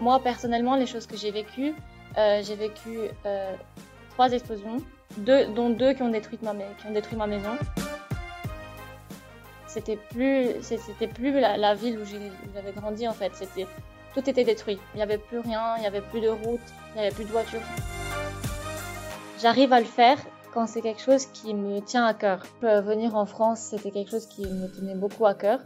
moi personnellement, les choses que j'ai vécues, euh, j'ai vécu euh, trois explosions, dont deux qui ont détruit ma, maison. C'était plus, c'était plus la, ville où j'avais grandi en fait. C'était, tout était détruit. Il n'y avait plus rien, il n'y avait plus de route, il n'y avait plus de voiture. J'arrive à le faire quand c'est quelque chose qui me tient à cœur. venir en France, c'était quelque chose qui me tenait beaucoup à cœur.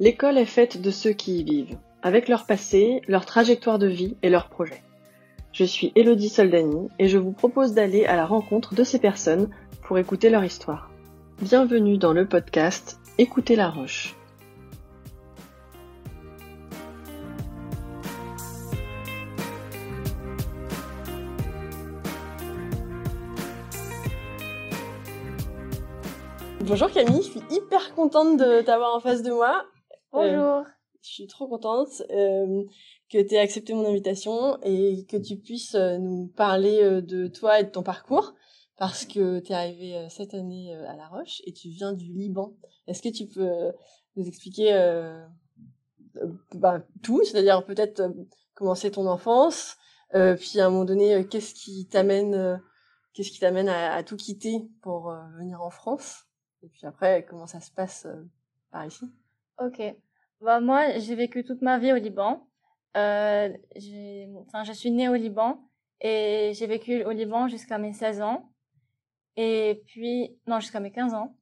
L'école est faite de ceux qui y vivent, avec leur passé, leur trajectoire de vie et leurs projets. Je suis Elodie Soldani et je vous propose d'aller à la rencontre de ces personnes pour écouter leur histoire. Bienvenue dans le podcast Écoutez la Roche. Bonjour Camille, je suis hyper contente de t'avoir en face de moi. Bonjour. Euh, je suis trop contente euh, que tu aies accepté mon invitation et que tu puisses euh, nous parler de toi et de ton parcours parce que tu es arrivé cette année à La Roche et tu viens du Liban. Est-ce que tu peux nous expliquer bah, tout, c'est-à-dire peut-être commencer ton enfance, puis à un moment donné, qu'est-ce qui t'amène, qu'est-ce qui t'amène à, à, tout quitter pour venir en France, et puis après comment ça se passe par ici? Ok. Bah, moi, j'ai vécu toute ma vie au Liban. Euh, enfin, je suis née au Liban et j'ai vécu au Liban jusqu'à mes 16 ans. Et puis, non, jusqu'à mes 15 ans.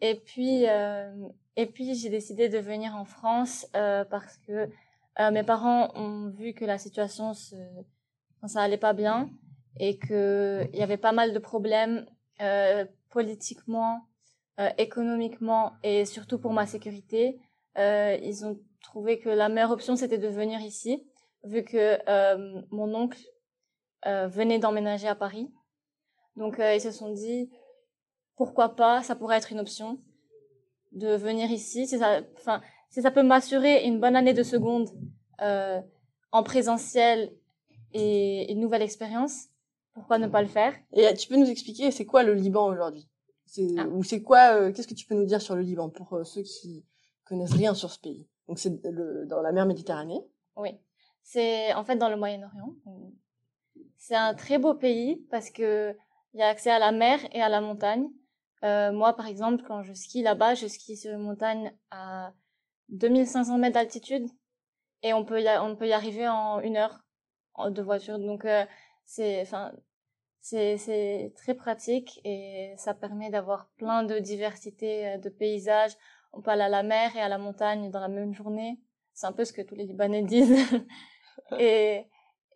Et puis, euh, et puis j'ai décidé de venir en France euh, parce que euh, mes parents ont vu que la situation se, ça allait pas bien et que il y avait pas mal de problèmes euh, politiquement euh, économiquement et surtout pour ma sécurité, euh, ils ont trouvé que la meilleure option c'était de venir ici, vu que euh, mon oncle venait d'emménager à Paris. Donc ils se sont dit pourquoi pas, ça pourrait être une option de venir ici. Si ça, enfin, si ça peut m'assurer une bonne année de seconde euh, en présentiel et une nouvelle expérience, pourquoi ne pas le faire? Et tu peux nous expliquer c'est quoi le Liban aujourd'hui? Ah. Ou c'est quoi euh, Qu'est-ce que tu peux nous dire sur le Liban pour euh, ceux qui connaissent rien sur ce pays? Donc c'est dans la mer Méditerranée. Oui, c'est en fait dans le Moyen-Orient. C'est un très beau pays parce que il y a accès à la mer et à la montagne. Euh, moi, par exemple, quand je skie là-bas, je skie sur une montagne à 2500 mètres d'altitude et on peut y, on peut y arriver en une heure de voiture. Donc c'est, enfin, c'est très pratique et ça permet d'avoir plein de diversité euh, de paysages. On peut aller à la mer et à la montagne dans la même journée. C'est un peu ce que tous les Libanais disent. et,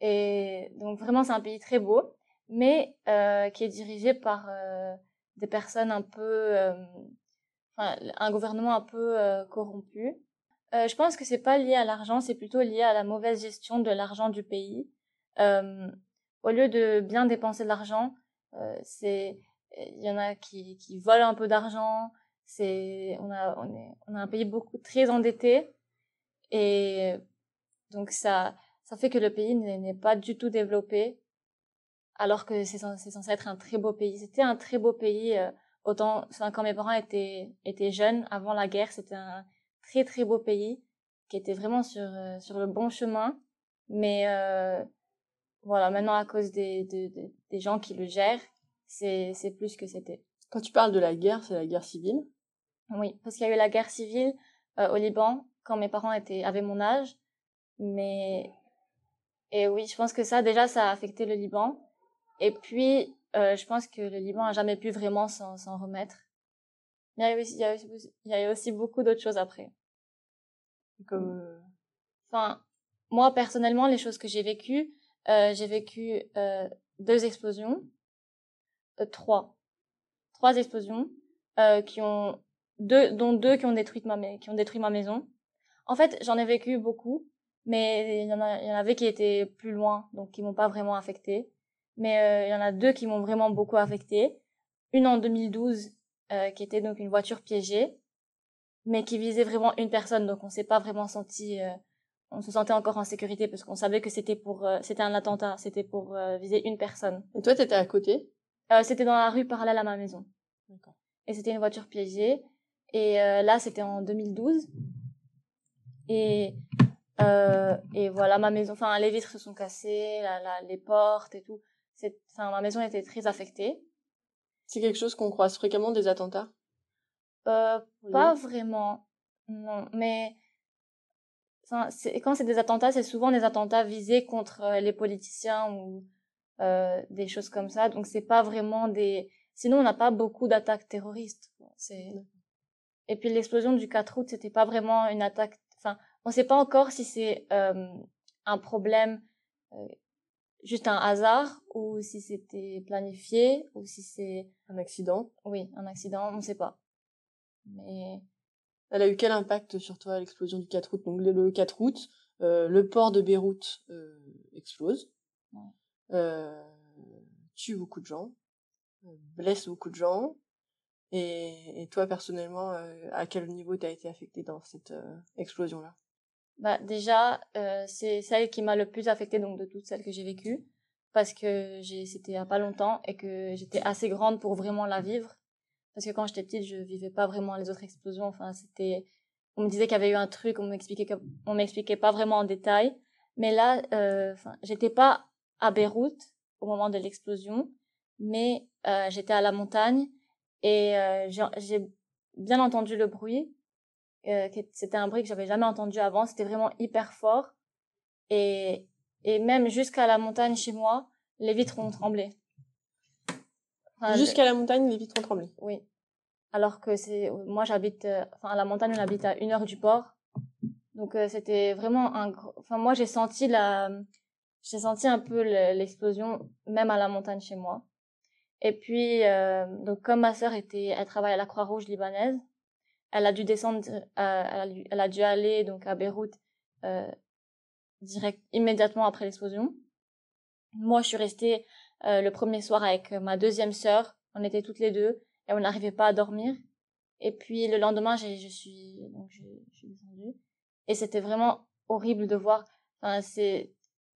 et donc vraiment c'est un pays très beau, mais euh, qui est dirigé par euh, des personnes un peu, euh, un gouvernement un peu euh, corrompu. Euh, je pense que c'est pas lié à l'argent, c'est plutôt lié à la mauvaise gestion de l'argent du pays. Euh, au lieu de bien dépenser de l'argent, euh, c'est il y en a qui, qui volent un peu d'argent. C'est on a on est on a un pays beaucoup très endetté et donc ça ça fait que le pays n'est pas du tout développé alors que c'est censé, être un très beau pays. C'était un très beau pays euh, autant quand mes parents étaient étaient jeunes avant la guerre, c'était un très très beau pays qui était vraiment sur euh, sur le bon chemin mais euh, voilà, maintenant à cause des, des, des gens qui le gèrent, c'est, c'est plus que c'était. Quand tu parles de la guerre, c'est la guerre civile? Oui, parce qu'il y a eu la guerre civile euh, au Liban quand mes parents étaient avaient mon âge, mais et oui, je pense que ça déjà ça a affecté le Liban. Et puis euh, je pense que le Liban a jamais pu vraiment s'en, s'en remettre. Mais il y a aussi, il y a aussi, il y a aussi beaucoup d'autres choses après. Comme, euh, enfin, moi personnellement, les choses que j'ai vécues, euh, j'ai vécu euh, deux explosions, euh, trois, trois explosions euh, qui ont deux, dont deux qui ont détruit ma qui ont détruit ma maison. En fait, j'en ai vécu beaucoup, mais il y en a, il y en avait qui étaient plus loin, donc qui m'ont pas vraiment affecté. Mais euh, il y en a deux qui m'ont vraiment beaucoup affecté. Une en 2012, qui était donc une voiture piégée, mais qui visait vraiment une personne, donc on s'est pas vraiment senti on se sentait encore en sécurité parce qu'on savait que c'était pour, c'était un attentat, c'était pour viser une personne. Et toi, t'étais à côté? C'était dans la rue parallèle à ma maison. Et c'était une voiture piégée. Et là, c'était en 2012. Et euh, et voilà, ma maison, enfin, les vitres se sont cassées, la, la, les portes et tout. C'est, enfin, ma maison était très affectée. C'est quelque chose qu'on croise fréquemment des attentats? Euh, Pas vraiment, non. Mais quand c'est des attentats, c'est souvent des attentats visés contre euh, les politiciens ou euh, des choses comme ça. Donc c'est pas vraiment des. Sinon, on n'a pas beaucoup d'attaques terroristes. C'est. Et puis l'explosion du 4 août, c'était pas vraiment une attaque. Enfin, on ne sait pas encore si c'est euh, un problème, euh, juste un hasard, ou si c'était planifié, ou si c'est un accident. Oui, un accident, on ne sait pas. Mais elle a eu quel impact sur toi l'explosion du 4 août? Donc le 4 août, euh, le port de Beyrouth euh, explose, euh, tue beaucoup de gens, blesse beaucoup de gens. Et, et toi personnellement, à quel niveau tu as été affecté dans cette explosion-là? Bah déjà, euh, c'est celle qui m'a le plus affectée donc de toutes celles que j'ai vécues. Parce que j'ai c'était il y a pas longtemps et que j'étais assez grande pour vraiment la vivre parce que quand j'étais petite, je vivais pas vraiment les autres explosions, enfin c'était on me disait qu'il y avait eu un truc, on m'expliquait m'expliquait pas vraiment en détail, mais là euh, j'étais pas à Beyrouth au moment de l'explosion, mais euh, j'étais à la montagne et euh, j'ai bien entendu le bruit euh, c'était un bruit que j'avais jamais entendu avant. C'était vraiment hyper fort. Et, et même jusqu'à la montagne chez moi, les vitres ont tremblé. Jusqu'à la montagne, les vitres ont tremblé. Oui. Alors que c'est, moi j'habite, euh, enfin à la montagne, on habite à une heure du port. Donc euh, c'était vraiment un, enfin moi j'ai senti la, j'ai senti un peu l'explosion même à la montagne chez moi. Et puis donc comme ma sœur était, elle travaille à la Croix-Rouge libanaise, elle a dû descendre, euh, elle, a, dû aller donc à Beyrouth euh, direct immédiatement après l'explosion. Moi, je suis restée euh, le premier soir avec ma deuxième sœur. On était toutes les deux et on n'arrivait pas à dormir. Et puis le lendemain, je suis donc je, suis descendue et c'était vraiment horrible de voir. Enfin, c'est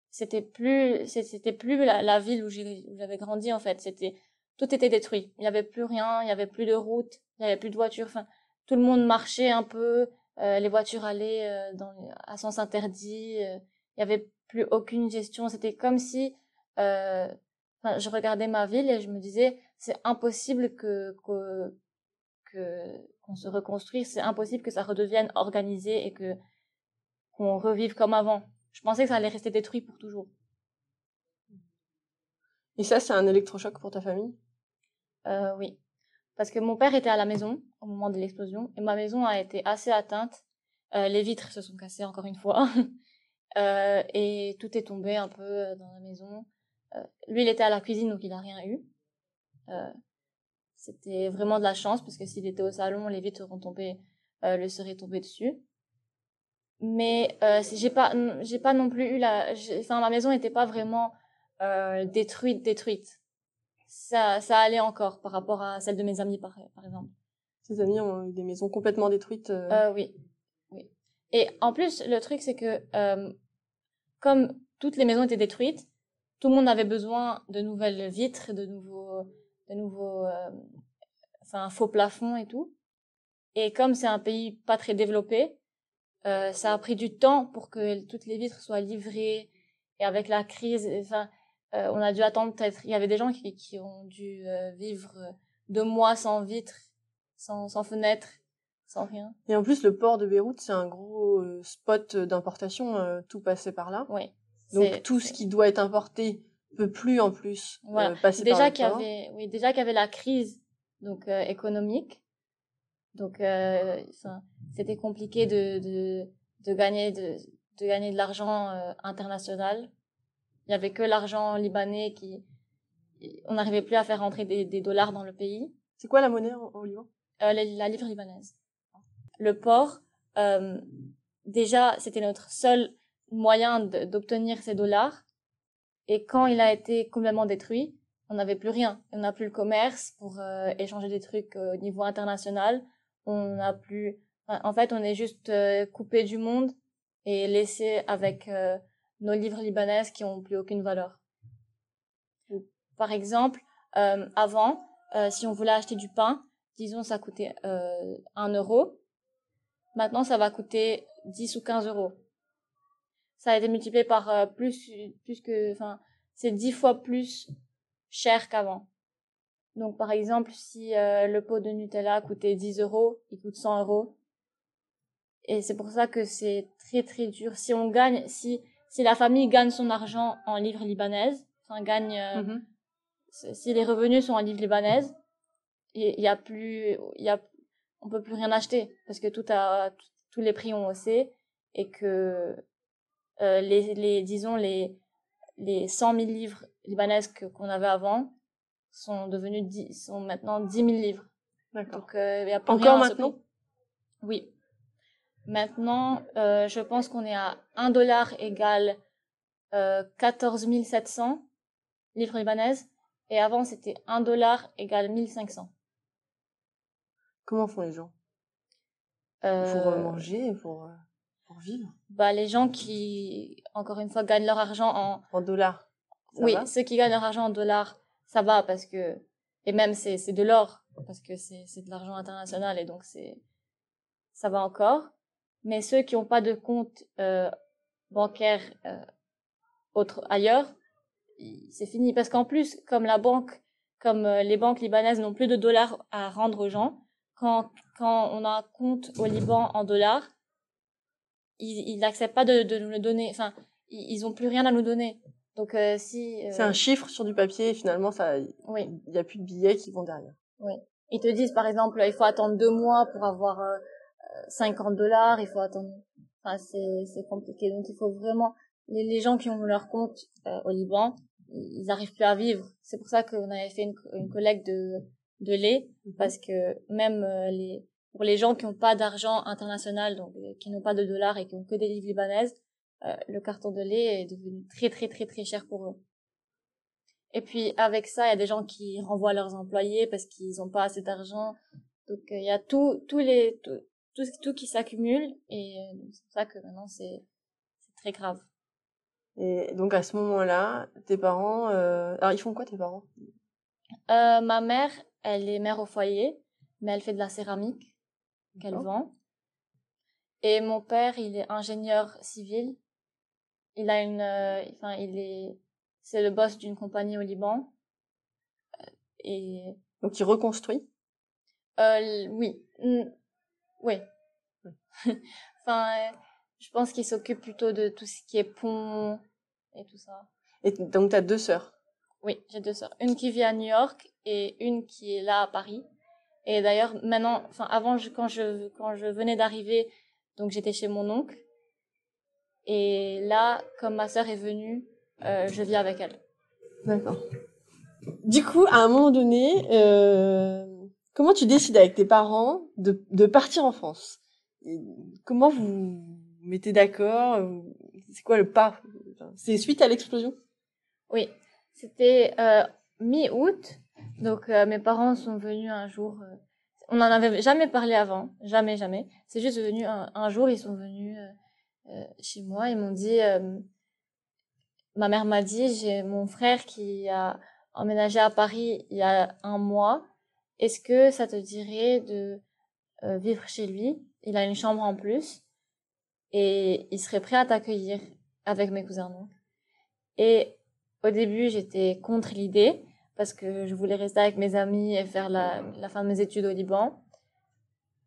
c'était plus c'était plus la, la ville où j'avais grandi en fait. C'était tout était détruit. Il n'y avait plus rien. Il n'y avait plus de route. Il n'y avait plus de voitures. Enfin, tout le monde marchait un peu, euh, les voitures allaient euh, dans, à sens interdit, euh, il y avait plus aucune gestion. C'était comme si euh, je regardais ma ville et je me disais c'est impossible que que qu'on se reconstruise, c'est impossible que ça redevienne organisé et que qu'on revive comme avant. Je pensais que ça allait rester détruit pour toujours. Et ça, c'est un électrochoc pour ta famille? Euh, Oui parce que mon père était à la maison au moment de l'explosion et ma maison a été assez atteinte. Euh, les vitres se sont cassées encore une fois euh, et tout est tombé un peu dans la maison. Euh, lui, il était à la cuisine donc il n'a rien eu. Euh, c'était vraiment de la chance parce que s'il était au salon, les vitres auront tombé, euh, le seraient tombé dessus. Mais j'ai pas, j'ai pas non plus eu la, enfin ma maison n'était pas vraiment détruite, détruite ça, ça allait encore par rapport à celle de mes amis, par, par exemple. Ces amis ont eu des maisons complètement détruites euh... Euh, Oui, oui. Et en plus, le truc, c'est que euh, comme toutes les maisons étaient détruites, tout le monde avait besoin de nouvelles vitres, de nouveaux, de nouveaux, euh, enfin, faux plafonds et tout. Et comme c'est un pays pas très développé, euh, ça a pris du temps pour que toutes les vitres soient livrées. Et avec la crise, enfin, euh, on a dû attendre peut-être. Il y avait des gens qui, qui ont dû euh, vivre euh, deux mois sans vitres, sans, sans fenêtres, sans rien. Et en plus, le port de Beyrouth, c'est un gros spot d'importation. tout passait par là. Oui. Donc tout ce qui doit être importé peut plus en plus passer déjà par qu'il y avait, oui, déjà qu'il y avait la crise donc économique. Donc c'était compliqué de, de, de gagner de, de gagner de l'argent international il y avait que l'argent libanais qui, on n'arrivait plus à faire rentrer des, des, dollars dans le pays. C'est quoi la monnaie au, Liban euh, la, la, livre libanaise. Le port, euh, déjà, c'était notre seul moyen d'obtenir ces dollars. Et quand il a été complètement détruit, on n'avait plus rien. On n'a plus le commerce pour euh, échanger des trucs au niveau international. On n'a plus. En fait, on est juste euh, coupé du monde et laisser avec euh, nos livres libanaises qui ont plus aucune valeur. Par exemple, euh, avant, euh, si on voulait acheter du pain, disons ça coûtait euh, 1 euro. Maintenant, ça va coûter 10 ou 15 euros. Ça a été multiplié par euh, plus, plus que, enfin, c'est 10 fois plus cher qu'avant. Donc, par exemple, si euh, le pot de Nutella coûtait 10 euros, il coûte 100 euros. Et c'est pour ça que c'est très très dur. Si on gagne, si si la famille gagne son argent en livres libanaises, enfin gagne, euh, Mhm. si les revenus sont en livres libanaises, il y a plus, il y a, on peut plus rien acheter parce que tout a, tous les prix ont haussé et que euh, les, les, disons les les 100 000 livres libanaises que qu'on avait avant sont devenus 10, sont maintenant 10 000 livres. D'accord. Donc euh, y a Encore maintenant? Oui. Maintenant, euh, je pense qu'on est à 1 dollar égale euh, 14 700 livres libanaises. Et avant, c'était 1 dollar égale 1500. Comment font les gens? Euh, Pour manger, pour, euh, pour vivre bah, les gens qui, encore une fois, gagnent leur argent en... En dollars ça oui, va? ceux qui gagnent leur argent en dollars, ça va parce que... Et même, c'est c'est de l'or, parce que c'est c'est de l'argent international, et donc c'est ça va encore. Mais ceux qui n'ont pas de compte euh, bancaire euh, autre, ailleurs, il- c'est fini. Parce qu'en plus, comme la banque, comme euh, les banques libanaises n'ont plus de dollars à rendre aux gens, quand, quand on a un compte au Liban en dollars, ils n'acceptent pas de, de nous le donner. Enfin, ils, ils ont plus rien à nous donner. Donc euh, si... euh, C'est un chiffre sur du papier et finalement, ça, il Oui. n'y a plus de billets qui vont derrière. Ils te disent par exemple, il faut attendre deux mois pour avoir euh, euh, 50 dollars, il faut attendre. Enfin, c'est c'est compliqué. Donc il faut vraiment les, les gens qui ont leur compte euh, au Liban, ils n'arrivent plus à vivre. C'est pour ça qu'on avait fait une, une collecte de de lait parce que même euh, les pour les gens qui n'ont pas d'argent international, donc euh, qui n'ont pas de dollars et qui ont que des livres libanaises, euh, le carton de lait est devenu très très très très cher pour eux. Et puis avec ça, il y a des gens qui renvoient leurs employés parce qu'ils n'ont pas assez d'argent. Donc euh, il y a tout, tous les, tout, tout, tout qui s'accumule et euh, c'est pour ça que maintenant c'est c'est très grave. Et donc à ce moment-là, tes parents, euh... alors ils font quoi tes parents? Euh, ma mère, elle est mère au foyer, mais elle fait de la céramique qu'elle vend. Et mon père, il est ingénieur civil. Il a une, euh, enfin il est, c'est le boss d'une compagnie au Liban. Euh, Et Donc ils reconstruisent. Euh, oui. Mm, Oui. enfin, euh, je pense qu'il s'occupe plutôt de tout ce qui est pont et tout ça. Et donc t'as deux sœurs? Oui, j'ai deux sœurs. Une qui vit à New York et une qui est là à Paris. Et d'ailleurs, maintenant, enfin, avant, je, quand je, quand je venais d'arriver, donc j'étais chez mon oncle. Et là, comme ma sœur est venue, euh, je vis avec elle. D'accord. Du coup, à un moment donné, euh, comment tu décides avec tes parents de, de partir en France? Et Comment vous vous mettez d'accord? C'est quoi le pas? C'est suite à l'explosion? Oui, c'était euh, mi-août. Donc euh, mes parents sont venus un jour. euh, on n'en avait jamais parlé avant, jamais, jamais. C'est juste venu un, jour, ils sont venus euh, euh, chez moi. Ils m'ont dit, euh, ma mère m'a dit, j'ai mon frère qui a emménagé à Paris il y a un mois. Est-ce que ça te dirait de euh, vivre chez lui? Il a une chambre en plus et il serait prêt à t'accueillir avec mes cousins. Et au début, j'étais contre l'idée parce que je voulais rester avec mes amis et faire la, la fin de mes études au Liban.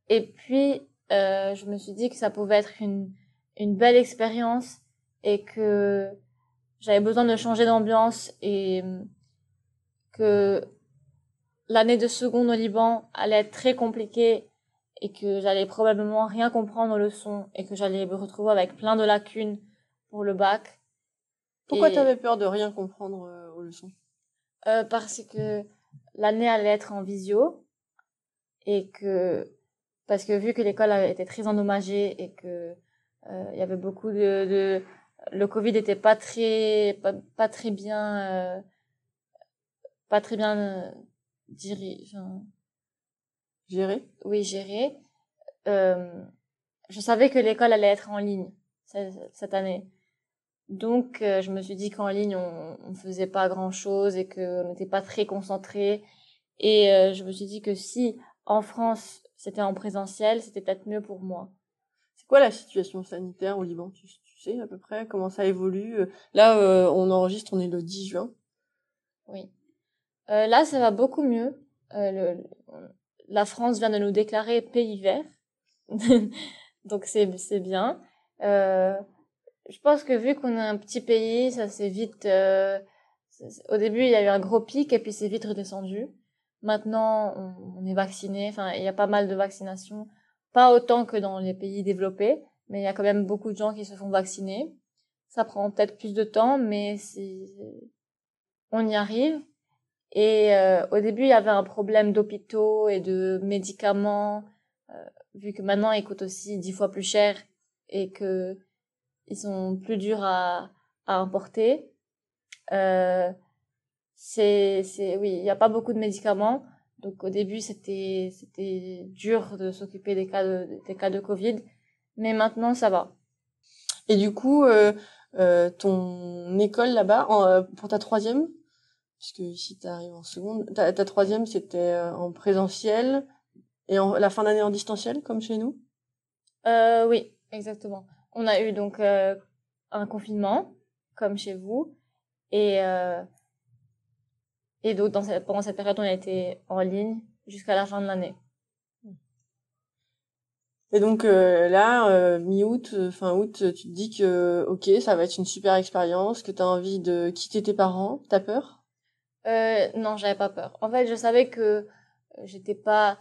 Et puis, euh, je me suis dit que ça pouvait être une, une belle expérience et que j'avais besoin de changer d'ambiance et euh, que l'année de seconde au Liban allait être très compliquée et que j'allais probablement rien comprendre aux leçons et que j'allais me retrouver avec plein de lacunes pour le bac. Pourquoi Et- t'avais peur de rien comprendre euh, aux leçons Euh, parce que l'année allait être en visio et que parce que vu que l'école été très endommagée et que euh, il y avait beaucoup de, de le Covid était pas très pas, pas très bien euh, pas très bien euh, enfin, Gérer oui géré euh, je savais que l'école allait être en ligne cette année. Donc, euh, je me suis dit qu'en ligne, on, on faisait pas grand chose et qu'on n'était pas très concentré. Et euh, je me suis dit que si en France c'était en présentiel, c'était peut-être mieux pour moi. C'est quoi la situation sanitaire au Liban? Tu, tu, sais à peu près comment ça évolue? Là, euh, on enregistre, on est le 10 juin. Oui. Euh, là, ça va beaucoup mieux. Le, la France vient de nous déclarer pays vert, donc c'est c'est bien. Euh, je pense que vu qu'on est un petit pays, ça s'est vite. Euh, au début, il y a eu un gros pic et puis c'est vite redescendu. Maintenant, on, est vacciné. Enfin, il y a pas mal de vaccinations, pas autant que dans les pays développés, mais il y a quand même beaucoup de gens qui se font vacciner. Ça prend peut-être plus de temps, mais on y arrive. Et euh, au début, il y avait un problème d'hôpitaux et de médicaments, euh, vu que maintenant ils coûtent aussi dix fois plus cher et que ils sont plus durs à, à importer. Euh, c'est, c'est, oui, il n'y a pas beaucoup de médicaments. Donc au début, c'était, c'était dur de s'occuper des cas de, des cas de Covid, mais maintenant ça va. Et du coup, euh, euh, ton école là-bas, euh, pour ta troisième, puisque ici tu arrives en seconde, ta, troisième c'était euh, en présentiel et la fin d'année en distanciel, comme chez nous? Euh, oui, exactement. On a eu donc euh, un confinement, comme chez vous, et euh, et donc dans cette, pendant cette période, on a été en ligne jusqu'à la fin de l'année. Et donc euh, là, euh, mi-août, euh, fin août, tu te dis que ok, ça va être une super expérience, que tu as envie de quitter tes parents. T'as peur? Euh, Non, j'avais pas peur. En fait, je savais que j'étais pas,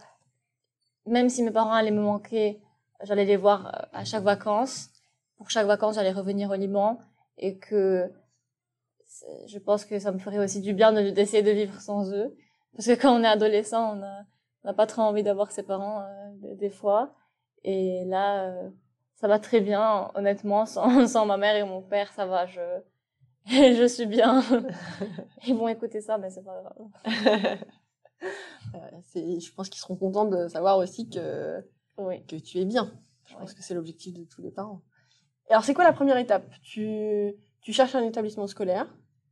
même si mes parents allaient me manquer, j'allais les voir à chaque vacances. Pour chaque vacances, j'allais revenir au Liban et que je pense que ça me ferait aussi du bien d'essayer de, vivre sans eux. Parce que quand on est adolescent, on n'a pas trop envie d'avoir ses parents euh, des fois. Et là, euh, ça va très bien, honnêtement, sans, sans ma mère et mon père, ça va, je, je suis bien. Ils vont écouter ça, mais c'est pas grave. c'est, je pense qu'ils seront contents de savoir aussi que, oui. que tu es bien. Je pense que c'est l'objectif de tous les parents. Alors, c'est quoi la première étape? Tu, tu cherches un établissement scolaire.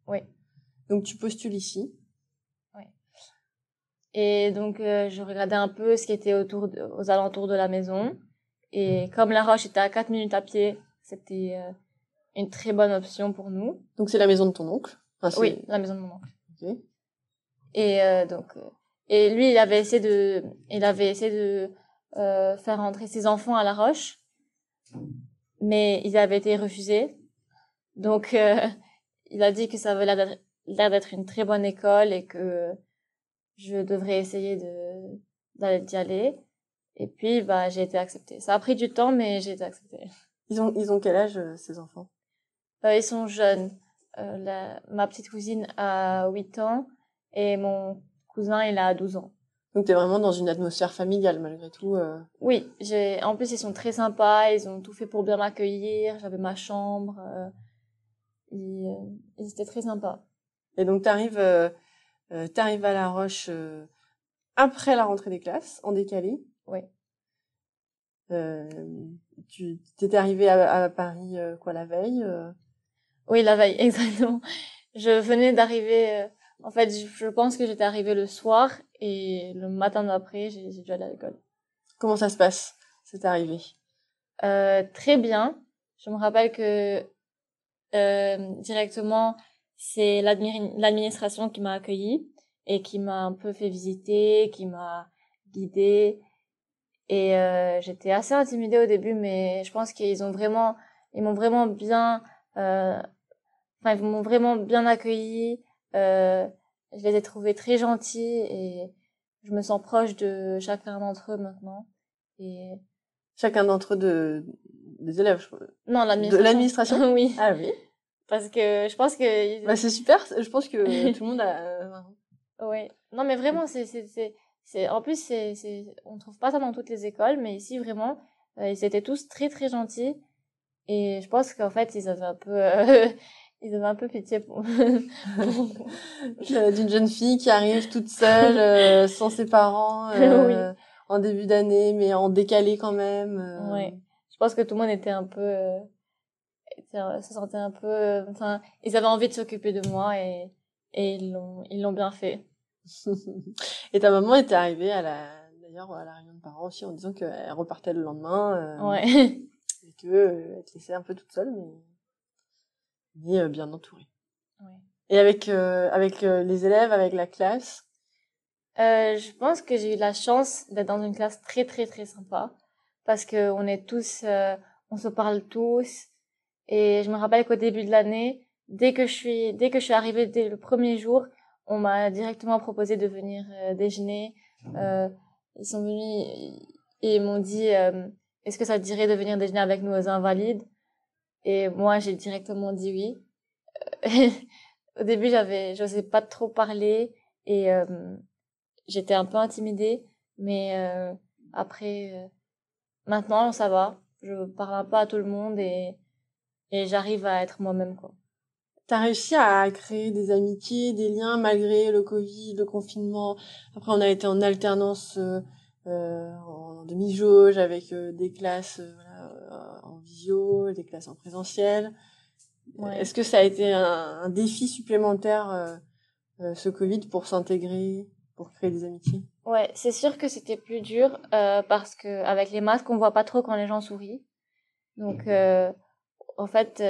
Oui. Donc, tu postules ici. Et donc, euh, je regardais un peu ce qui était autour de, aux alentours de la maison. Et comme La Roche était à 4 minutes à pied, c'était euh, une très bonne option pour nous. Donc, c'est la maison de ton oncle. Oui, la maison de mon oncle. Et euh, donc, et lui, il avait essayé de, il avait essayé de faire rentrer ses enfants à La Roche, mais ils avaient été refusés. Donc, euh, il a dit que ça avait l'air d'être- une très bonne école et que je devrais essayer de d'y aller. Et puis, bah, j'ai été acceptée. Ça a pris du temps, mais j'ai été acceptée. Ils ont, ils ont quel âge, euh, ces enfants? Euh, ils sont jeunes. Euh, la, ma petite cousine a 8 ans et mon cousin, il a 12 ans. Donc, tu es vraiment dans une atmosphère familiale, malgré tout. euh. Oui, j'ai, en plus, ils sont très sympas, ils ont tout fait pour bien m'accueillir, j'avais ma chambre, euh, ils, euh, ils étaient très sympas. Et donc, tu arrives euh, t'arrives à La Roche après la rentrée des classes, en décalé. Oui. Tu t'étais arrivé à, à Paris, quoi, la veille Oui, la veille, exactement. Je venais d'arriver, en fait, je pense que j'étais arrivée le soir et le matin d'après, j'ai, dû aller à l'école. Comment ça se passe, cette arrivée? Euh, très bien. Je me rappelle que euh, directement, c'est l'administration qui m'a accueillie et qui m'a un peu fait visiter, qui m'a guidée. Et euh, j'étais assez intimidée au début, mais je pense qu'ils ont vraiment, ils m'ont vraiment bien, euh, enfin ils m'ont vraiment bien accueillie. Euh, je les ai trouvés très gentils et je me sens proche de chacun d'entre eux maintenant. Et Chacun d'entre eux de, des élèves, je crois. non, l'administration. De l'administration oui, Ah oui. parce que je pense que Bah, c'est super. Je pense que tout le monde a. euh, oui. Non, mais vraiment, c'est c'est c'est c'est en plus c'est c'est on trouve pas ça dans toutes les écoles, mais ici vraiment, euh, ils étaient tous très très gentils et je pense qu'en fait ils avaient un peu euh, ils avaient un peu pitié pour. D'une jeune fille qui arrive toute seule, euh, sans ses parents, euh, en début d'année, mais en décalé quand même. euh. Ouais. Je pense que tout le monde était un peu euh, se sentaient un peu, enfin, ils avaient envie de s'occuper de moi et, et ils l'ont, ils l'ont bien fait. et ta maman était arrivée à la, d'ailleurs, à la réunion de parents aussi en disant qu'elle repartait le lendemain. ouais. Et que, elle te laissait un peu toute seule, mais, mais euh, bien entourée. ouais. Et avec, euh, avec euh, les élèves, avec la classe, Euh, je pense que j'ai eu la chance d'être dans une classe très très très sympa parce que on est tous, euh, on se parle tous et je me rappelle qu'au début de l'année, dès que je suis dès que je suis arrivée dès le premier jour, on m'a directement proposé de venir euh, déjeuner. Euh, ils sont venus et ils m'ont dit euh, est-ce que ça te dirait de venir déjeuner avec nous aux Invalides? Et moi j'ai directement dit oui. Euh, au début j'avais j'osais pas trop parler et euh, j'étais un peu intimidée, mais euh, après, maintenant, ça va. Je parle peu à tout le monde et, j'arrive à être moi-même, quoi. T'as réussi à créer des amitiés, des liens malgré le Covid, le confinement? Après, on a été en alternance en demi-jauge avec des classes visio, des classes en présentiel. Ouais. Est-ce que ça a été un, un défi supplémentaire, euh, euh, ce Covid, pour s'intégrer, pour créer des amitiés? Ouais, c'est sûr que c'était plus dur euh, parce que avec les masques, on voit pas trop quand les gens sourient. Donc, euh, en fait,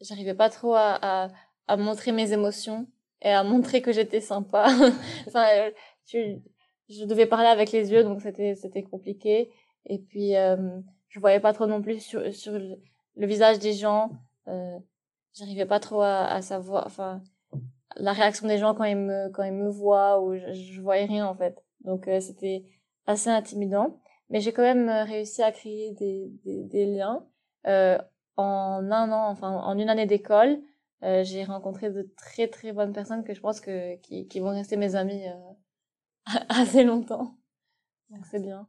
j'arrivais pas trop à, à, à montrer mes émotions et à montrer que j'étais sympa. enfin, je, je devais parler avec les yeux, donc c'était c'était compliqué. Et puis, je voyais pas trop non plus sur sur le, visage des gens. Euh, j'arrivais pas trop à, à savoir. Enfin, la réaction des gens quand ils me quand ils me voient ou je, je voyais rien en fait donc euh, c'était assez intimidant mais j'ai quand même euh, réussi à créer des des, des liens euh, en un an enfin en une année d'école euh, j'ai rencontré de très très bonnes personnes que je pense que qui qui vont rester mes amis euh, assez longtemps donc c'est bien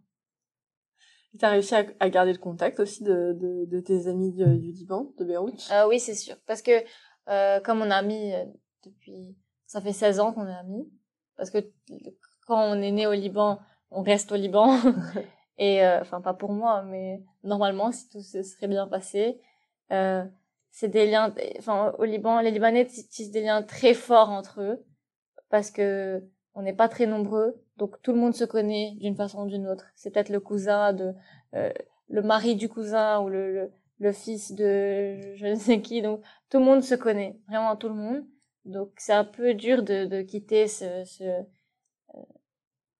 T'as réussi à, à garder le contact aussi de, de, de tes amis du, du Liban, de Beyrouth? Euh, oui, c'est sûr. Parce que euh, comme on a mis euh, depuis... Ça fait 16 ans qu'on est amis. Parce que quand on est né au Liban, on reste au Liban. Et euh, enfin, pas pour moi, mais normalement, si tout se serait bien passé, euh, c'est des liens... Enfin, au Liban, les Libanais tissent des liens très forts entre eux. Parce que on n'est pas très nombreux. Donc tout le monde se connaît d'une façon ou d'une autre. C'est peut-être le cousin de... euh, le mari du cousin ou le, le le fils de je ne sais qui. Donc tout le monde se connaît, vraiment tout le monde. Donc c'est un peu dur de, de quitter ce ce, euh,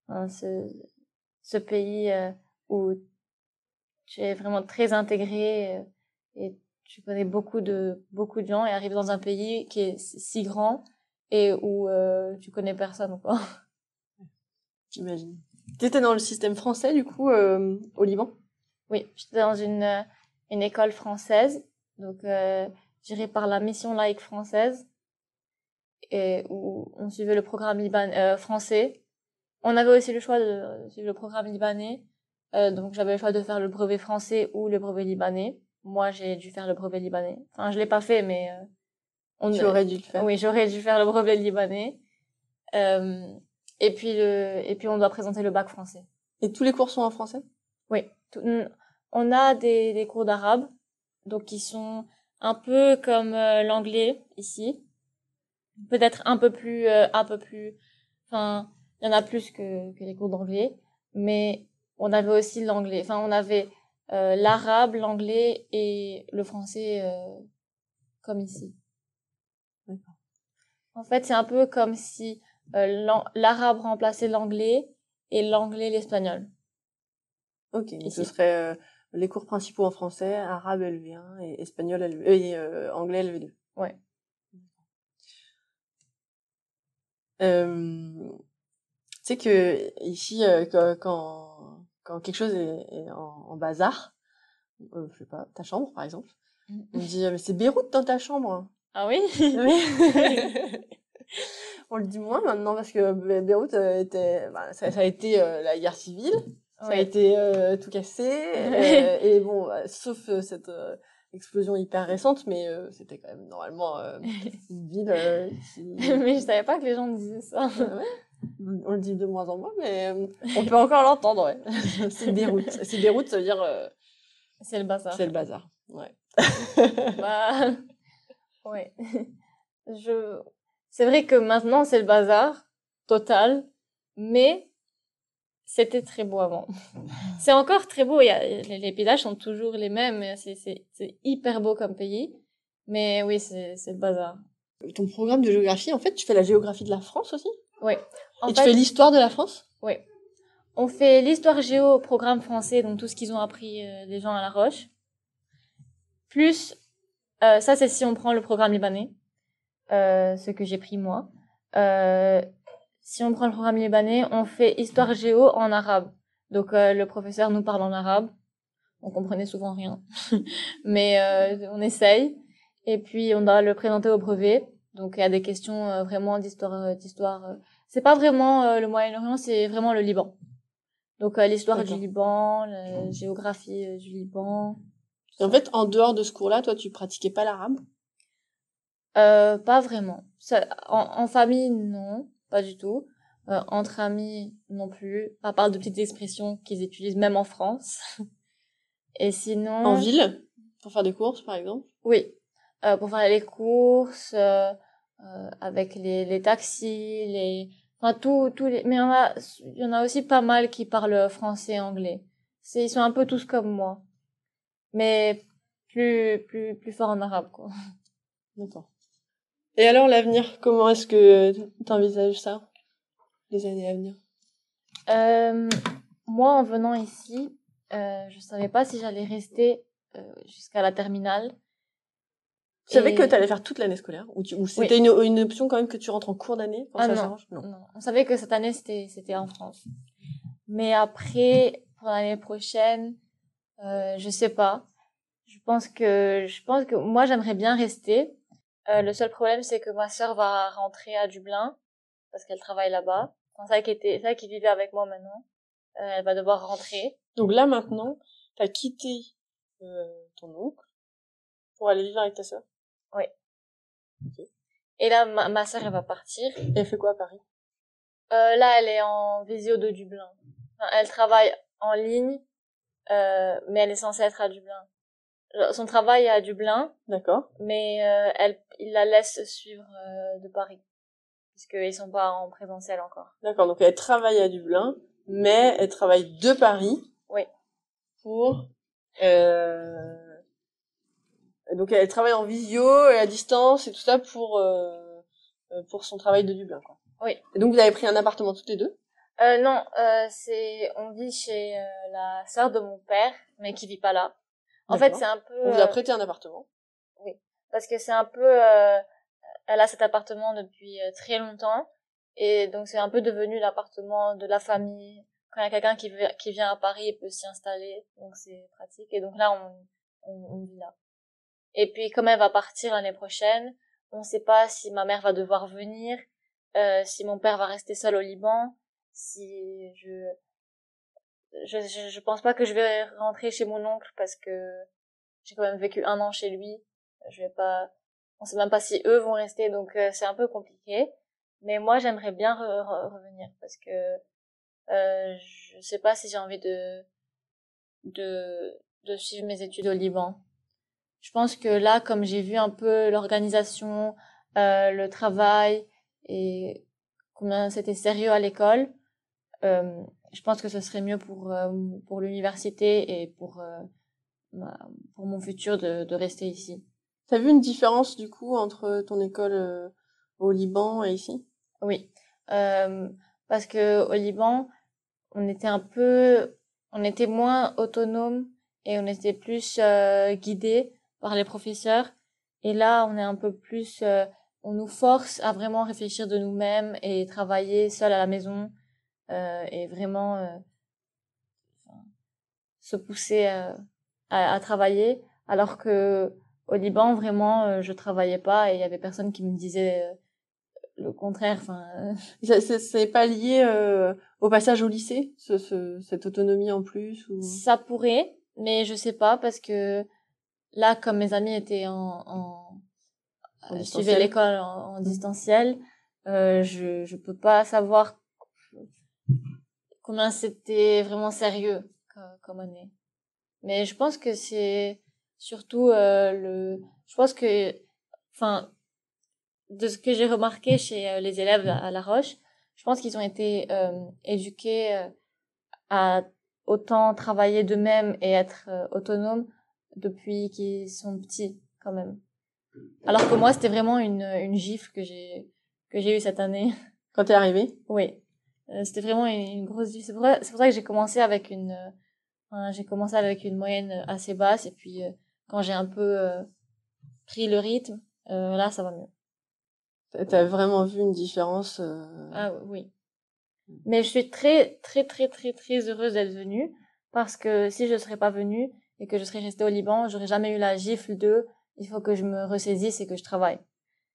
hein, ce pays euh, où tu es vraiment très intégré euh, et tu connais beaucoup de beaucoup de gens et arrives dans un pays qui est si grand et où euh, tu connais personne quoi. J'imagine. T'étais dans le système français, du coup, euh, au Liban? Oui, j'étais dans une euh, une école française, donc euh, gérée par la mission laïque française, et où on suivait le programme liban euh, français. On avait aussi le choix de suivre le programme libanais, donc j'avais le choix de faire le brevet français ou le brevet libanais. Moi, j'ai dû faire le brevet libanais. Enfin, je l'ai pas fait, mais on Tu aurais dû le faire. oui, j'aurais dû faire le brevet libanais. Euh, et puis le et puis on doit présenter le bac français. Et tous les cours sont en français? Oui, tout- on a des, des cours d'arabe, donc qui sont un peu comme euh, l'anglais ici, peut-être un peu plus, euh, un peu plus, enfin, il y en a plus que, que les cours d'anglais, mais on avait aussi l'anglais, enfin, on avait euh, l'arabe, l'anglais et le français comme ici. En fait, c'est un peu comme si euh, l'arabe remplaçait l'anglais et l'anglais l'espagnol. Ok, Ici. ce serait euh, les cours principaux en français, arabe LV1 et espagnol LV, et euh, anglais LV2. Ouais. Tu sais que ici, quand, quand quelque chose est, est en, en bazar, je sais pas, ta chambre par exemple, on dit mais c'est Beyrouth dans ta chambre. Ah oui? On le dit moins maintenant parce que Be- Beyrouth euh, était, bah, ça, ça a été euh, la guerre civile, ça a été euh, tout cassé, euh, et bon, euh, sauf cette explosion hyper récente, mais c'était quand même normalement une ville qui... mais je savais pas que les gens disaient ça. Ouais. On le dit de moins en moins, mais on peut encore l'entendre, ouais. c'est Beyrouth. C'est Beyrouth, ça veut dire C'est le bazar. c'est le bazar. Ouais. bah, ouais. Je, c'est vrai que maintenant c'est le bazar total, mais c'était très beau avant. c'est encore très beau. Il y a, les, paysages sont toujours les mêmes. C'est, hyper beau comme pays. Mais oui, c'est, c'est le bazar. Ton programme de géographie, en fait, tu fais la géographie de la France aussi? Oui. En Et fait, tu fais l'histoire de la France? Oui. On fait l'histoire géo au programme français, donc tout ce qu'ils ont appris euh, les gens à la Roche. Plus, euh, ça c'est si on prend le programme libanais, euh, ce que j'ai pris moi. Euh, si on prend le programme libanais, on fait histoire géo en arabe. Donc euh, le professeur nous parle en arabe. On comprenait souvent rien, mais euh, on essaye. Et puis on doit le présenter au brevet. Donc il y a des questions vraiment d'histoire, d'histoire. c'est pas vraiment le Moyen-Orient, c'est vraiment le Liban. Donc l'histoire du. Liban, la géographie du Liban. En fait, en dehors de ce cours-là, toi, tu pratiquais pas l'arabe? Euh, pas vraiment. Ça, en, en famille, non, pas du tout. Euh, entre amis, non plus. À part de petites expressions qu'ils utilisent même en France. Et sinon. En ville? Pour faire des courses, par exemple? Oui. Euh, pour faire les courses, euh, euh, avec les, les taxis, les, enfin tout, tous les, mais il y en a, il y en a aussi pas mal qui parlent français et anglais. Ils sont un peu tous comme moi. Mais plus, plus, plus fort en arabe, quoi. D'accord. Et alors, l'avenir, comment est-ce que tu envisages ça Les années à venir? Euh, moi, en venant ici, euh, je savais pas si j'allais rester euh, jusqu'à la terminale. Tu savais Et- que tu allais faire toute l'année scolaire Ou, tu- ou c'était une, une option quand même que tu rentres en cours d'année Ah non. Non. Non, on savait que cette année c'était c'était en France. Mais après pour l'année prochaine, euh, je sais pas. Je pense que je pense que moi j'aimerais bien rester. Euh, le seul problème c'est que ma sœur va rentrer à Dublin parce qu'elle travaille là-bas. Enfin, c'est elle qui était elle qui vivait avec moi maintenant. Euh, elle va devoir rentrer. Donc là, maintenant, tu as quitté euh, ton oncle pour aller vivre avec ta sœur? Et là ma, ma sœur elle va partir. Et elle fait quoi à Paris? Euh, là elle est en visio de Dublin. Enfin, elle travaille en ligne, euh, mais elle est censée être à Dublin. Son travail est à Dublin, D'accord. mais euh, elle, il la laisse suivre euh, de Paris, puisqu'ils sont pas en présentiel encore. D'accord, donc elle travaille à Dublin, mais elle travaille de Paris. Oui. Pour... Euh... Donc elle travaille en visio et à distance et tout ça pour, euh, pour son travail de Dublin. Quoi. Oui. Et donc vous avez pris un appartement toutes les deux? Euh, non, euh, c'est on vit chez euh, la sœur de mon père, mais qui vit pas là. En fait, c'est un peu On vous a euh, prêté un appartement? parce que c'est un peu euh, elle a cet appartement depuis euh, très longtemps et donc c'est un peu devenu l'appartement de la famille. Quand il y a quelqu'un qui, qui vient à Paris, il peut s'y installer, donc c'est pratique. Et donc là, on, on, on vit là. Et puis comme elle va partir l'année prochaine, on ne sait pas si ma mère va devoir venir, euh, si mon père va rester seul au Liban, si je je, je pense pas que je vais rentrer chez mon oncle parce que j'ai quand même vécu un an chez lui. Je vais pas, on sait même pas si eux vont rester, donc euh, c'est un peu compliqué. Mais moi, j'aimerais bien re- re- revenir parce que euh, je sais pas si j'ai envie de de de suivre mes études au Liban. Je pense que là, comme j'ai vu un peu l'organisation, euh, le travail et combien c'était sérieux à l'école, je pense que ce serait mieux pour euh, pour l'université et pour euh, pour mon futur de, de rester ici. T'as vu une différence du coup entre ton école euh, au Liban et ici? Oui, euh, parce que au Liban, on était un peu, on était moins autonome et on était plus euh, guidé par les professeurs. Et là, on est un peu plus, euh, on nous force à vraiment réfléchir de nous-mêmes et travailler seul à la maison euh, et vraiment euh, se pousser euh, à, à travailler. Alors que au Liban, vraiment, euh, je travaillais pas et il y avait personne qui me disait euh, le contraire. Enfin, euh, C'est pas lié euh, au passage au lycée, ce, ce, cette autonomie en plus ou... ça pourrait, mais je sais pas parce que là, comme mes amis étaient en, en, En euh, suivaient l'école en, en distanciel, euh, je je peux pas savoir combien c'était vraiment sérieux co- comme année. Mais je pense que c'est Surtout le, je pense que, enfin, de ce que j'ai remarqué chez les élèves à La Roche, je pense qu'ils ont été éduqués à autant travailler d'eux-mêmes et être autonomes depuis qu'ils sont petits quand même. Alors que moi, c'était vraiment une, une gifle que j'ai que j'ai eu cette année. Quand t'es arrivée? Oui, euh, c'était vraiment une, grosse gifle. C'est pour, pour ça que j'ai commencé avec une euh, j'ai commencé avec une moyenne assez basse et puis euh, quand j'ai un peu pris le rythme, là ça va mieux. T'as vraiment vu une différence Ah oui. Mais je suis très très très très très heureuse d'être venue parce que si je serais pas venue et que je serais restée au Liban, j'aurais jamais eu la gifle de il faut que je me ressaisisse et que je travaille.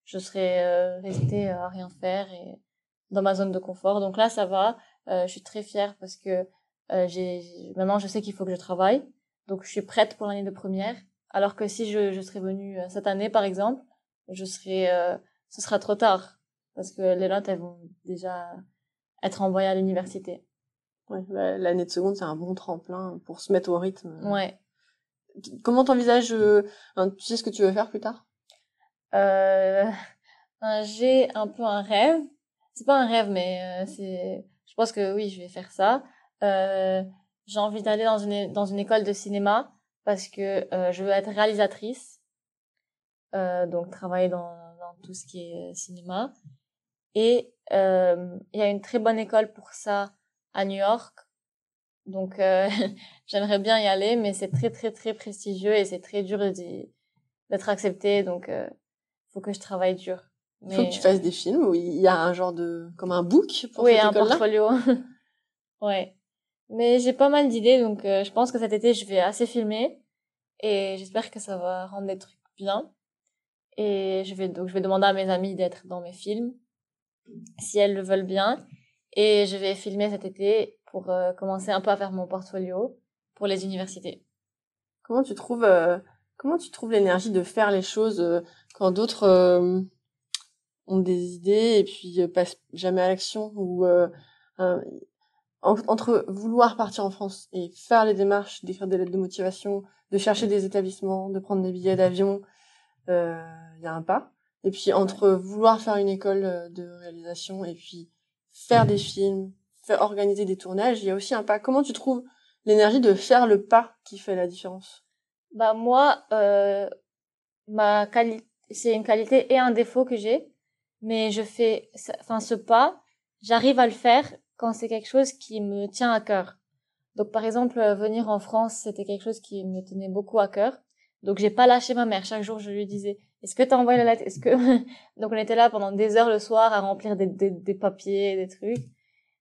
Je serais euh, restée à rien faire et dans ma zone de confort. Donc là, ça va. Euh, je suis très fière parce que euh, j'ai maintenant je sais qu'il faut que je travaille. Donc je suis prête pour l'année de première. Alors que si je, je serais venue euh, cette année, par exemple, je serais, euh, ce sera trop tard parce que les notes elles vont déjà être envoyées à l'université. Ouais, bah, l'année de seconde c'est un bon tremplin pour se mettre au rythme. Ouais. Comment t'envisages euh, Tu sais ce que tu veux faire plus tard? Euh, J'ai un peu un rêve. C'est pas un rêve, mais euh, c'est. Je pense que oui, je vais faire ça. Euh, j'ai envie d'aller dans une dans une école de cinéma parce que euh, je veux être réalisatrice. donc travailler dans dans tout ce qui est cinéma. Et il y a une très bonne école pour ça à New York donc euh, j'aimerais bien y aller, mais c'est très très très prestigieux et c'est très dur d'être accepté. Donc euh, faut que je travaille dur. Il faut que tu fasses des films où il y a un genre de comme un book pour oui, cette un portfolio. ouais. Mais j'ai pas mal d'idées, donc euh, je pense que cet été je vais assez filmer et j'espère que ça va rendre des trucs bien. Et je vais donc je vais demander à mes amis d'être dans mes films si elles le veulent bien. Et je vais filmer cet été pour euh, commencer un peu à faire mon portfolio pour les universités. Comment tu trouves euh, comment tu trouves l'énergie de faire les choses quand d'autres ont des idées et puis passent jamais à l'action ou entre vouloir partir en France et faire les démarches, d'écrire des lettres de motivation, de chercher des établissements, de prendre des billets d'avion, il y a un pas. Et puis entre vouloir faire une école de réalisation et puis faire des films, organiser des tournages, il y a aussi un pas. Comment tu trouves l'énergie de faire le pas qui fait la différence? Bah moi, euh, ma qualité, c'est une qualité et un défaut que j'ai, mais je fais, enfin ce pas, j'arrive à le faire quand c'est quelque chose qui me tient à cœur. Donc par exemple, euh, venir en France, c'était quelque chose qui me tenait beaucoup à cœur. Donc j'ai pas lâché ma mère. Chaque jour, je lui disais est-ce que t'as envoyé la lettre? Est-ce que? Donc on était là pendant des heures le soir à remplir des, des, des papiers, des trucs.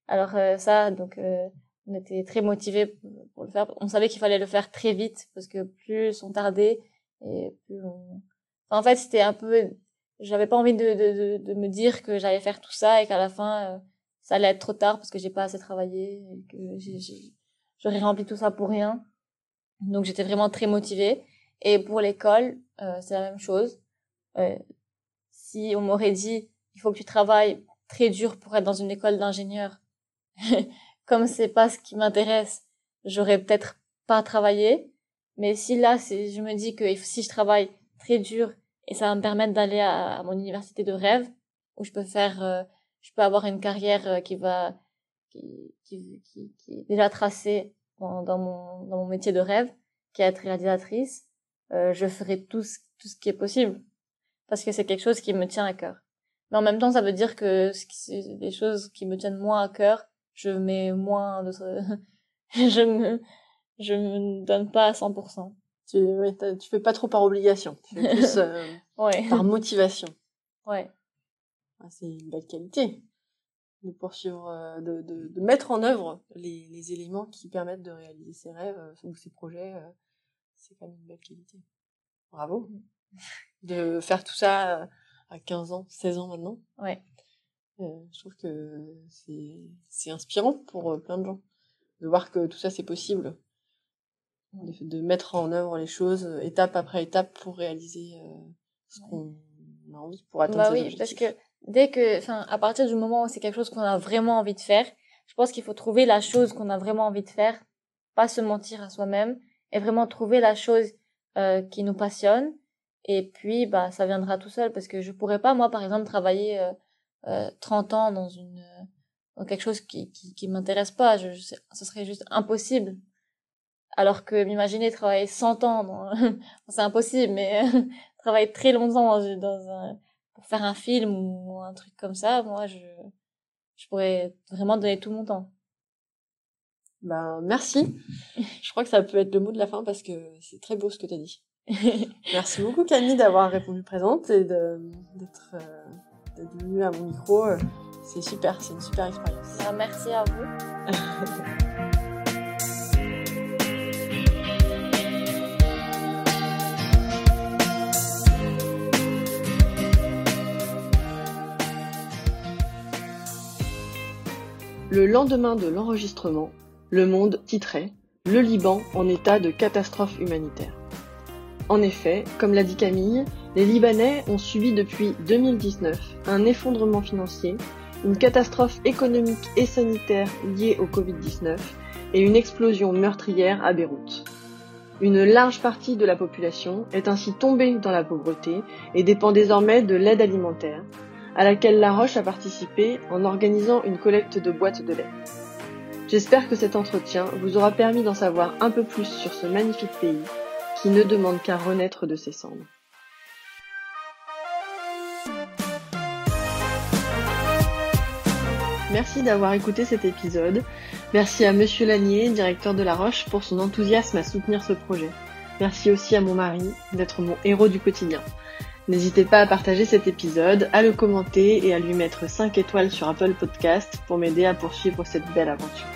Alors euh, ça, donc euh, on était très motivés pour le faire. On savait qu'il fallait le faire très vite parce que plus on tardait et plus on... en fait, c'était un peu... J'avais pas envie de, de, de, me dire que j'allais faire tout ça et qu'à la fin, euh, ça allait être trop tard parce que j'ai pas assez travaillé et que j'aurais rempli tout ça pour rien. Donc j'étais vraiment très motivée. Et pour l'école, c'est la même chose. si on m'aurait dit, il faut que tu travailles très dur pour être dans une école d'ingénieur comme c'est pas ce qui m'intéresse, j'aurais peut-être pas travaillé. Mais si là, je me dis que si je travaille très dur et ça va me permettre d'aller à, mon université de rêve, où je peux faire, euh, je peux avoir une carrière euh, qui va, qui, qui, qui, est déjà tracée dans, dans, mon, dans mon métier de rêve, qui est être réalisatrice, euh, je ferai tout ce, tout ce qui est possible. Parce que c'est quelque chose qui me tient à cœur. Mais en même temps, ça veut dire que des choses qui me tiennent moins à cœur, je mets moins de je me je me donne pas à 100%. Tu ouais, tu fais pas trop par obligation, tu fais plus euh, ouais. par motivation. Ouais. Ah, c'est une belle qualité de poursuivre euh, de, de, de, mettre en œuvre les, les éléments qui permettent de réaliser ses rêves euh, ou ses projets, c'est quand même une belle qualité. Bravo. De faire tout ça à 15 ans, 16 ans maintenant. Ouais. Euh, je trouve que c'est inspirant pour euh, plein de gens de voir que tout ça c'est possible, de, mettre en œuvre les choses euh, étape après étape pour réaliser ce qu'on a envie pour atteindre bah ses oui, objectifs. parce que dès que, enfin, à partir du moment où c'est quelque chose qu'on a vraiment envie de faire, je pense qu'il faut trouver la chose qu'on a vraiment envie de faire, pas se mentir à soi-même, et vraiment trouver la chose euh, qui nous passionne. Et puis, bah, ça viendra tout seul parce que je pourrais pas, moi, par exemple, travailler euh, euh, 30 ans dans une dans quelque chose qui qui, qui m'intéresse pas. Je, je, ce serait juste impossible. Alors que m'imaginer travailler 100 ans, c'est impossible, mais travailler très longtemps dans, dans un, pour faire un film ou un truc comme ça, moi, je, je pourrais vraiment donner tout mon temps. Ben, merci. Je crois que ça peut être le mot de la fin parce que c'est très beau ce que tu as dit. merci beaucoup Camille d'avoir répondu présente et d'être euh, venue à mon micro. C'est super, c'est une super expérience. Ben, merci à vous. Le lendemain de l'enregistrement, Le Monde titrait Le Liban en état de catastrophe humanitaire. En effet, comme l'a dit Camille, les Libanais ont subi depuis 2019 un effondrement financier, une catastrophe économique et sanitaire liée au Covid-19 et une explosion meurtrière à Beyrouth. Une large partie de la population est ainsi tombée dans la pauvreté et dépend désormais de l'aide alimentaire, à laquelle La Roche a participé en organisant une collecte de boîtes de lait. J'espère que cet entretien vous aura permis d'en savoir un peu plus sur ce magnifique pays qui ne demande qu'à renaître de ses cendres. Merci d'avoir écouté cet épisode. Merci à Monsieur Lanier, directeur de La Roche, pour son enthousiasme à soutenir ce projet. Merci aussi à mon mari d'être mon héros du quotidien. N'hésitez pas à partager cet épisode, à le commenter et à lui mettre 5 étoiles sur Apple Podcast pour m'aider à poursuivre cette belle aventure.